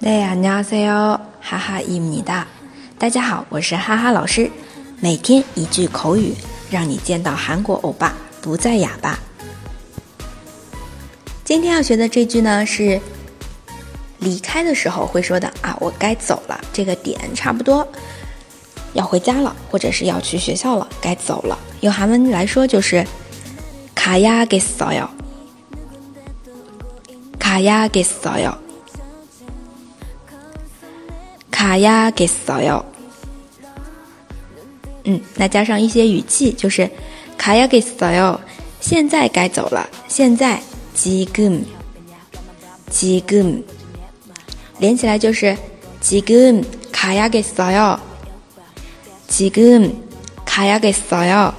네 안녕하세요， 哈哈伊米哒。大家好，我是哈哈老师。每天一句口语，让你见到韩国欧巴不再哑巴。今天要学的这句呢，是离开的时候会说的啊，我该走了，这个点差不多要回家了，或者是要去学校了，该走了。用韩文来说就是卡야겠어 요， 卡야겠어 요。 卡呀给扫哟，嗯，那加上一些语气，就是卡呀给扫哟，现在该走了，现在지금지 금， 连起来就是지금卡呀给扫哟，지금卡呀给扫哟，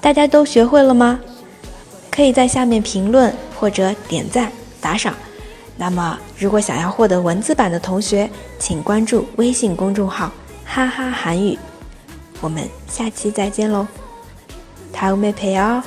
大家都学会了吗？可以在下面评论或者点赞打赏。 那么，如果想要获得文字版的同学，请关注微信公众号“哈哈韩语”。我们下期再见喽，다음에봬요